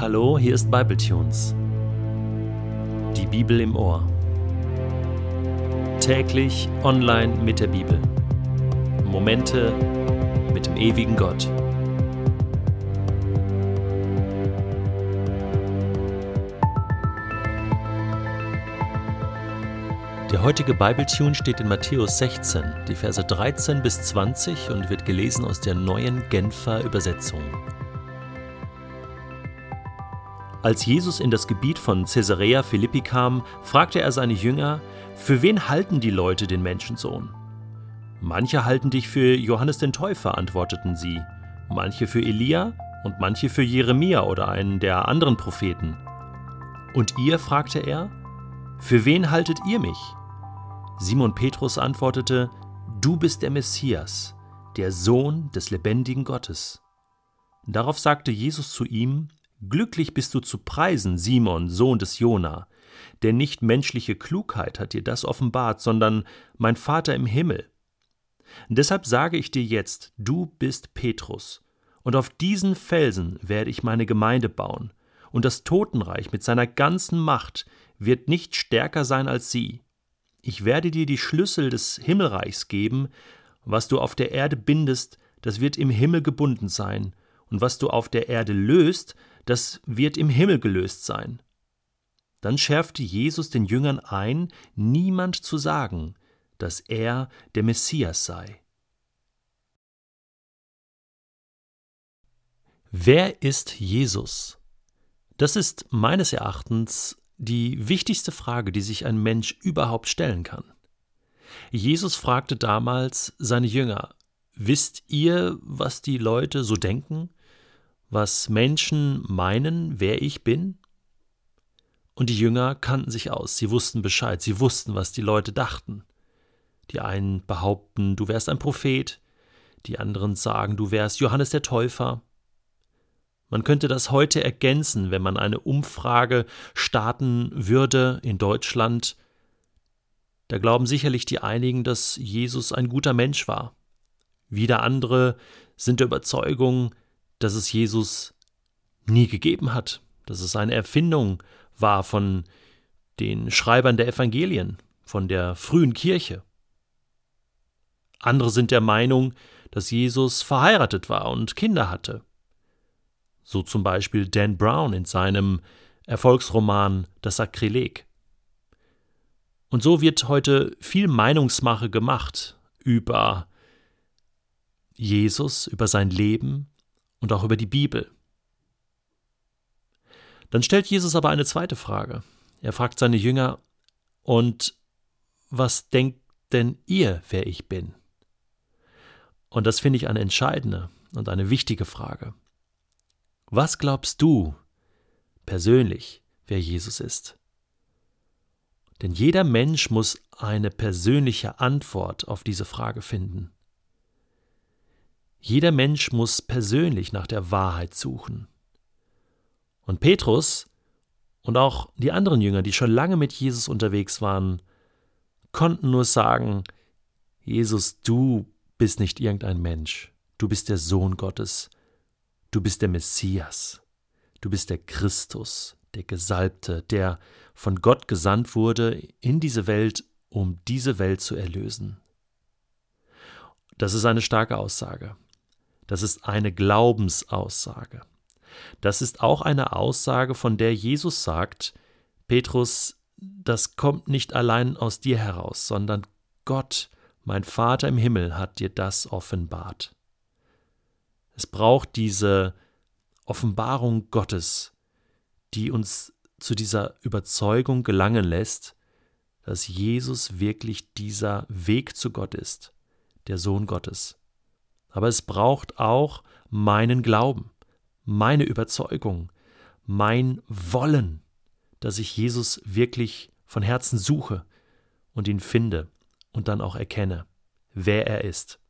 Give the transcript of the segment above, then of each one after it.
Hallo, hier ist Bibletunes. Die Bibel im Ohr. Täglich online mit der Bibel. Momente mit dem ewigen Gott. Der heutige Bibletune steht in Matthäus 16, die Verse 13 bis 20 und wird gelesen aus der neuen Genfer Übersetzung. Als Jesus in das Gebiet von Caesarea Philippi kam, fragte er seine Jünger, für wen halten die Leute den Menschensohn? Manche halten dich für Johannes den Täufer, antworteten sie, manche für Elia und manche für Jeremia oder einen der anderen Propheten. Und ihr, fragte er, für wen haltet ihr mich? Simon Petrus antwortete, Du bist der Messias, der Sohn des lebendigen Gottes. Darauf sagte Jesus zu ihm, Glücklich bist du zu preisen, Simon, Sohn des Jona, denn nicht menschliche Klugheit hat dir das offenbart, sondern mein Vater im Himmel. Deshalb sage ich dir jetzt, du bist Petrus, und auf diesen Felsen werde ich meine Gemeinde bauen, und das Totenreich mit seiner ganzen Macht wird nicht stärker sein als sie. Ich werde dir die Schlüssel des Himmelreichs geben, was du auf der Erde bindest, das wird im Himmel gebunden sein, und was du auf der Erde löst, das wird im Himmel gelöst sein. Dann schärfte Jesus den Jüngern ein, niemand zu sagen, dass er der Messias sei. Wer ist Jesus? Das ist meines Erachtens die wichtigste Frage, die sich ein Mensch überhaupt stellen kann. Jesus fragte damals seine Jünger, Wisst ihr, was die Leute so denken? Was Menschen meinen, wer ich bin? Und die Jünger kannten sich aus, sie wussten Bescheid, sie wussten, was die Leute dachten. Die einen behaupten, du wärst ein Prophet, die anderen sagen, du wärst Johannes der Täufer. Man könnte das heute ergänzen, wenn man eine Umfrage starten würde in Deutschland. Da glauben sicherlich die einigen, dass Jesus ein guter Mensch war. Wieder andere sind der Überzeugung, dass es Jesus nie gegeben hat, dass es eine Erfindung war von den Schreibern der Evangelien, von der frühen Kirche. Andere sind der Meinung, dass Jesus verheiratet war und Kinder hatte. So zum Beispiel Dan Brown in seinem Erfolgsroman Das Sakrileg. Und so wird heute viel Meinungsmache gemacht über Jesus, über sein Leben, und auch über die Bibel. Dann stellt Jesus aber eine zweite Frage. Er fragt seine Jünger, und was denkt denn ihr, wer ich bin? Und das finde ich eine entscheidende und eine wichtige Frage. Was glaubst du persönlich, wer Jesus ist? Denn jeder Mensch muss eine persönliche Antwort auf diese Frage finden. Jeder Mensch muss persönlich nach der Wahrheit suchen. Und Petrus und auch die anderen Jünger, die schon lange mit Jesus unterwegs waren, konnten nur sagen, Jesus, du bist nicht irgendein Mensch, du bist der Sohn Gottes, du bist der Messias, du bist der Christus, der Gesalbte, der von Gott gesandt wurde in diese Welt, um diese Welt zu erlösen. Das ist eine starke Aussage. Das ist eine Glaubensaussage. Das ist auch eine Aussage, von der Jesus sagt, Petrus, das kommt nicht allein aus dir heraus, sondern Gott, mein Vater im Himmel, hat dir das offenbart. Es braucht diese Offenbarung Gottes, die uns zu dieser Überzeugung gelangen lässt, dass Jesus wirklich dieser Weg zu Gott ist, der Sohn Gottes. Aber es braucht auch meinen Glauben, meine Überzeugung, mein Wollen, dass ich Jesus wirklich von Herzen suche und ihn finde und dann auch erkenne, wer er ist.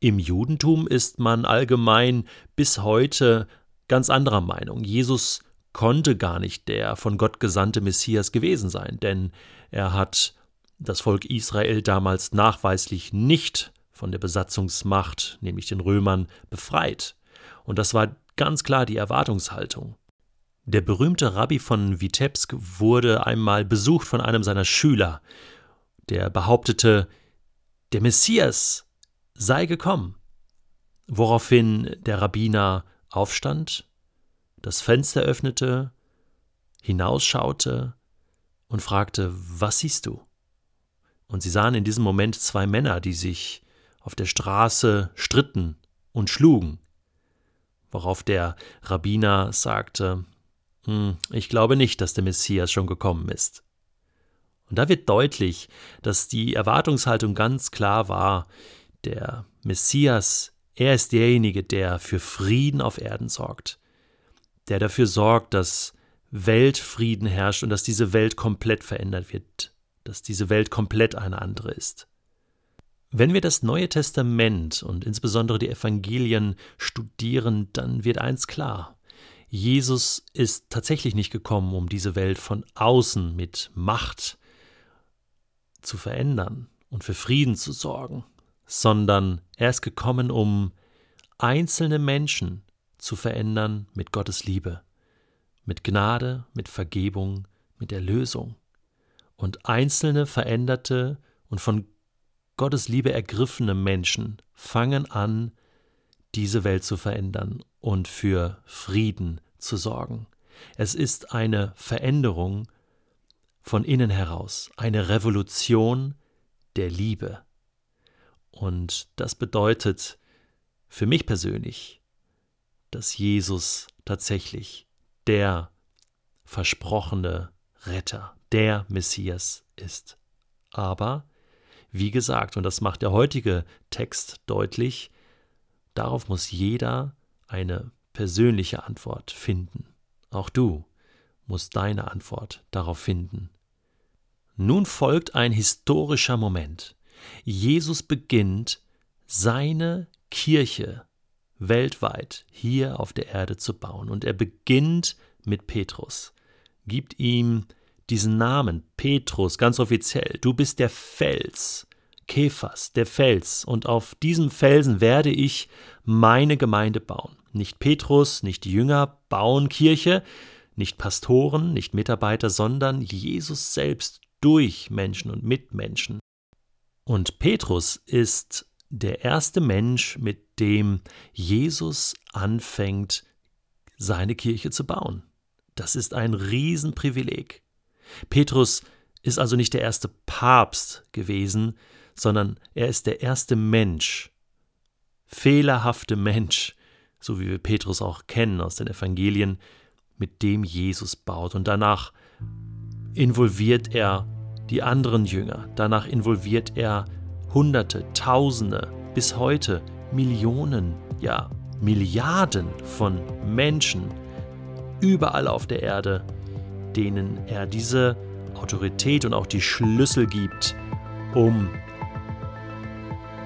Im Judentum ist man allgemein bis heute ganz anderer Meinung. Jesus konnte gar nicht der von Gott gesandte Messias gewesen sein, denn er hat das Volk Israel damals nachweislich nicht von der Besatzungsmacht, nämlich den Römern, befreit. Und das war ganz klar die Erwartungshaltung. Der berühmte Rabbi von Vitebsk wurde einmal besucht von einem seiner Schüler, der behauptete, der Messias sei gekommen. Woraufhin der Rabbiner aufstand, das Fenster öffnete, hinausschaute und fragte, was siehst du? Und sie sahen in diesem Moment zwei Männer, die sich auf der Straße stritten und schlugen, worauf der Rabbiner sagte, hm, ich glaube nicht, dass der Messias schon gekommen ist. Und da wird deutlich, dass die Erwartungshaltung ganz klar war, der Messias, er ist derjenige, der für Frieden auf Erden sorgt, der dafür sorgt, dass Weltfrieden herrscht und dass diese Welt komplett verändert wird, dass diese Welt komplett eine andere ist. Wenn wir das Neue Testament und insbesondere die Evangelien studieren, dann wird eins klar. Jesus ist tatsächlich nicht gekommen, um diese Welt von außen mit Macht zu verändern und für Frieden zu sorgen, sondern er ist gekommen, um einzelne Menschen zu verändern mit Gottes Liebe, mit Gnade, mit Vergebung, mit Erlösung. Und einzelne veränderte und von Gottes Liebe ergriffene Menschen fangen an, diese Welt zu verändern und für Frieden zu sorgen. Es ist eine Veränderung von innen heraus, eine Revolution der Liebe. Und das bedeutet für mich persönlich, dass Jesus tatsächlich der versprochene Retter, der Messias ist. Aber, wie gesagt, und das macht der heutige Text deutlich, darauf muss jeder eine persönliche Antwort finden. Auch du musst deine Antwort darauf finden. Nun folgt ein historischer Moment. Jesus beginnt seine Kirche weltweit hier auf der Erde zu bauen. Und er beginnt mit Petrus, gibt ihm diesen Namen, Petrus, ganz offiziell. Du bist der Fels, Kephas, der Fels, und auf diesem Felsen werde ich meine Gemeinde bauen. Nicht Petrus, nicht die Jünger bauen Kirche, nicht Pastoren, nicht Mitarbeiter, sondern Jesus selbst durch Menschen und mit Menschen. Und Petrus ist der erste Mensch, mit dem Jesus anfängt, seine Kirche zu bauen. Das ist ein Riesenprivileg. Petrus ist also nicht der erste Papst gewesen, sondern er ist der erste Mensch, fehlerhafte Mensch, so wie wir Petrus auch kennen aus den Evangelien, mit dem Jesus baut. Und danach involviert er die anderen Jünger, danach involviert er Hunderte, Tausende, bis heute Millionen, ja Milliarden von Menschen überall auf der Erde, denen er diese Autorität und auch die Schlüssel gibt, um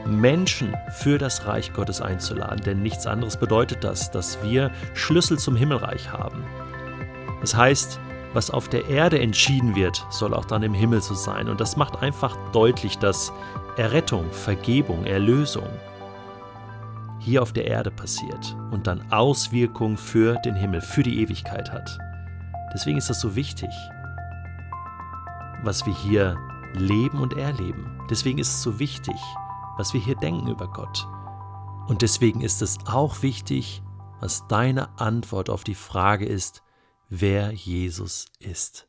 Menschen für das Reich Gottes einzuladen. Denn nichts anderes bedeutet das, dass wir Schlüssel zum Himmelreich haben. Das heißt, was auf der Erde entschieden wird, soll auch dann im Himmel so sein. Und das macht einfach deutlich, dass Errettung, Vergebung, Erlösung hier auf der Erde passiert und dann Auswirkungen für den Himmel, für die Ewigkeit hat. Deswegen ist das so wichtig, was wir hier leben und erleben. Deswegen ist es so wichtig, was wir hier denken über Gott. Und deswegen ist es auch wichtig, was deine Antwort auf die Frage ist, wer Jesus ist.